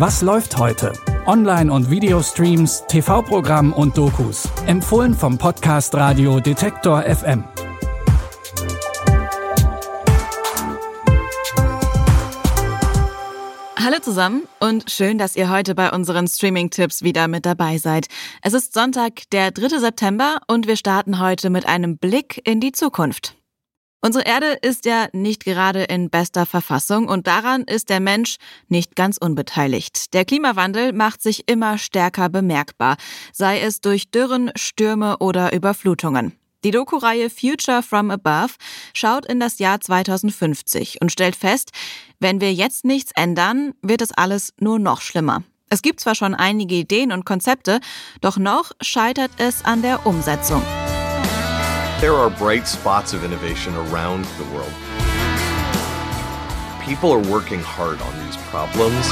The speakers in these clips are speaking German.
Was läuft heute? Online- und Videostreams, TV-Programm und Dokus. Empfohlen vom Podcast Radio Detektor FM. Hallo zusammen und schön, dass ihr heute bei unseren Streaming-Tipps wieder mit dabei seid. Es ist Sonntag, der 3. September und wir starten heute mit einem Blick in die Zukunft. Unsere Erde ist ja nicht gerade in bester Verfassung und daran ist der Mensch nicht ganz unbeteiligt. Der Klimawandel macht sich immer stärker bemerkbar, sei es durch Dürren, Stürme oder Überflutungen. Die Doku-Reihe Future from Above schaut in das Jahr 2050 und stellt fest, wenn wir jetzt nichts ändern, wird es alles nur noch schlimmer. Es gibt zwar schon einige Ideen und Konzepte, doch noch scheitert es an der Umsetzung. There are bright spots of innovation around the world. People are working hard on these problems.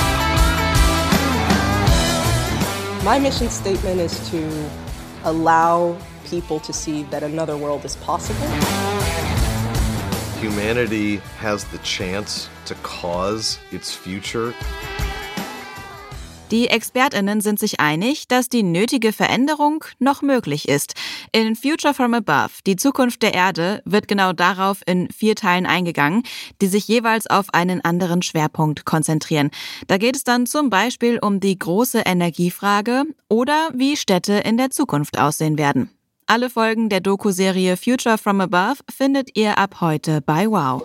My mission statement is to allow people to see that another world is possible. Humanity has the chance to cause its future. Die Expertinnen sind sich einig, dass die nötige Veränderung noch möglich ist. In Future from Above, die Zukunft der Erde, wird genau darauf in vier Teilen eingegangen, die sich jeweils auf einen anderen Schwerpunkt konzentrieren. Da geht es dann zum Beispiel um die große Energiefrage oder wie Städte in der Zukunft aussehen werden. Alle Folgen der Doku-Serie Future from Above findet ihr ab heute bei Wow.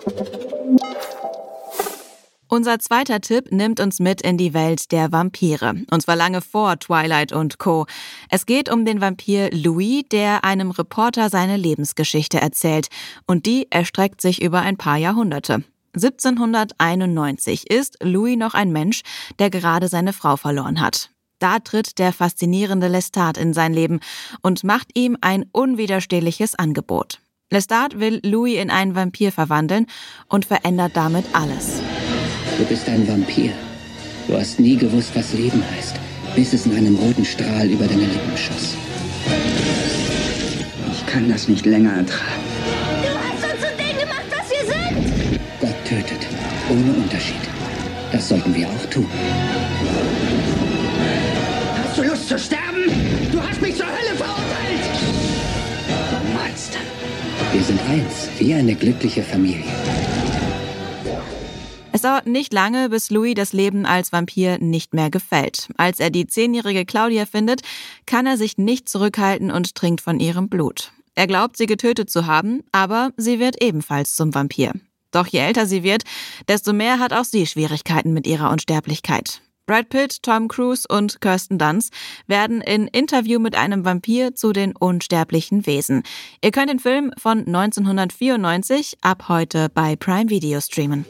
Unser zweiter Tipp nimmt uns mit in die Welt der Vampire. Und zwar lange vor Twilight und Co. Es geht um den Vampir Louis, der einem Reporter seine Lebensgeschichte erzählt. Und die erstreckt sich über ein paar Jahrhunderte. 1791 ist Louis noch ein Mensch, der gerade seine Frau verloren hat. Da tritt der faszinierende Lestat in sein Leben und macht ihm ein unwiderstehliches Angebot. Lestat will Louis in einen Vampir verwandeln und verändert damit alles. Du bist ein Vampir. Du hast nie gewusst, was Leben heißt, bis es in einem roten Strahl über deine Lippen schoss. Ich kann das nicht länger ertragen. Du hast uns zu dem gemacht, was wir sind! Gott tötet, ohne Unterschied. Das sollten wir auch tun. Hast du Lust zu sterben? Du hast mich zur Hölle verurteilt! Monster. Wir sind eins, wie eine glückliche Familie. Dauert nicht lange, bis Louis das Leben als Vampir nicht mehr gefällt. Als er die zehnjährige Claudia findet, kann er sich nicht zurückhalten und trinkt von ihrem Blut. Er glaubt, sie getötet zu haben, aber sie wird ebenfalls zum Vampir. Doch je älter sie wird, desto mehr hat auch sie Schwierigkeiten mit ihrer Unsterblichkeit. Brad Pitt, Tom Cruise und Kirsten Dunst werden in Interview mit einem Vampir zu den unsterblichen Wesen. Ihr könnt den Film von 1994 ab heute bei Prime Video streamen.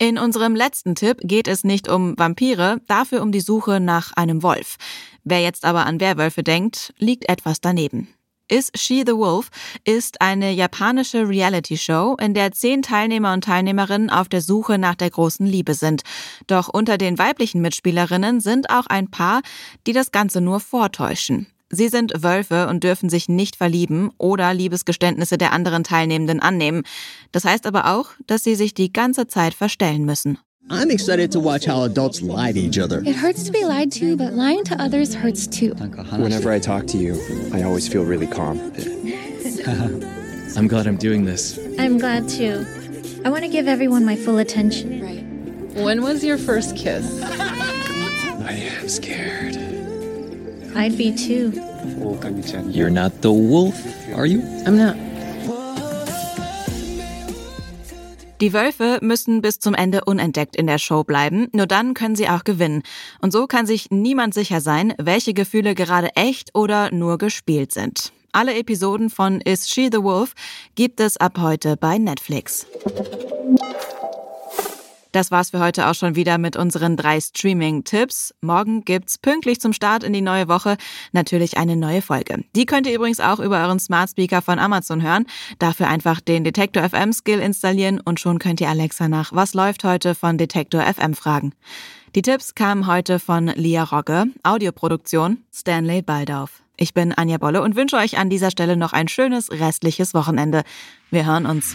In unserem letzten Tipp geht es nicht um Vampire, dafür um die Suche nach einem Wolf. Wer jetzt aber an Werwölfe denkt, liegt etwas daneben. Is She the Wolf ist eine japanische Reality-Show, in der zehn Teilnehmer und Teilnehmerinnen auf der Suche nach der großen Liebe sind. Doch unter den weiblichen Mitspielerinnen sind auch ein paar, die das Ganze nur vortäuschen. Sie sind Wölfe und dürfen sich nicht verlieben oder Liebesgeständnisse der anderen Teilnehmenden annehmen. Das heißt aber auch, dass sie sich die ganze Zeit verstellen müssen. I'm excited to watch how adults lie to each other. It hurts to be lied to, but lying to others hurts too. Whenever I talk to you, I always feel really calm. I'm glad I'm doing this. I'm glad too. I want to give everyone my full attention. When was your first kiss? I am scared. I'd be too. You're not the wolf, are you? I'm not. Die Wölfe müssen bis zum Ende unentdeckt in der Show bleiben, nur dann können sie auch gewinnen. Und so kann sich niemand sicher sein, welche Gefühle gerade echt oder nur gespielt sind. Alle Episoden von Is She the Wolf gibt es ab heute bei Netflix. Das war's für heute auch schon wieder mit unseren drei Streaming-Tipps. Morgen gibt's pünktlich zum Start in die neue Woche natürlich eine neue Folge. Die könnt ihr übrigens auch über euren Smart Speaker von Amazon hören. Dafür einfach den Detektor FM Skill installieren und schon könnt ihr Alexa nach Was läuft heute von Detektor FM fragen. Die Tipps kamen heute von Lia Rogge, Audioproduktion Stanley Baldauf. Ich bin Anja Bolle und wünsche euch an dieser Stelle noch ein schönes restliches Wochenende. Wir hören uns.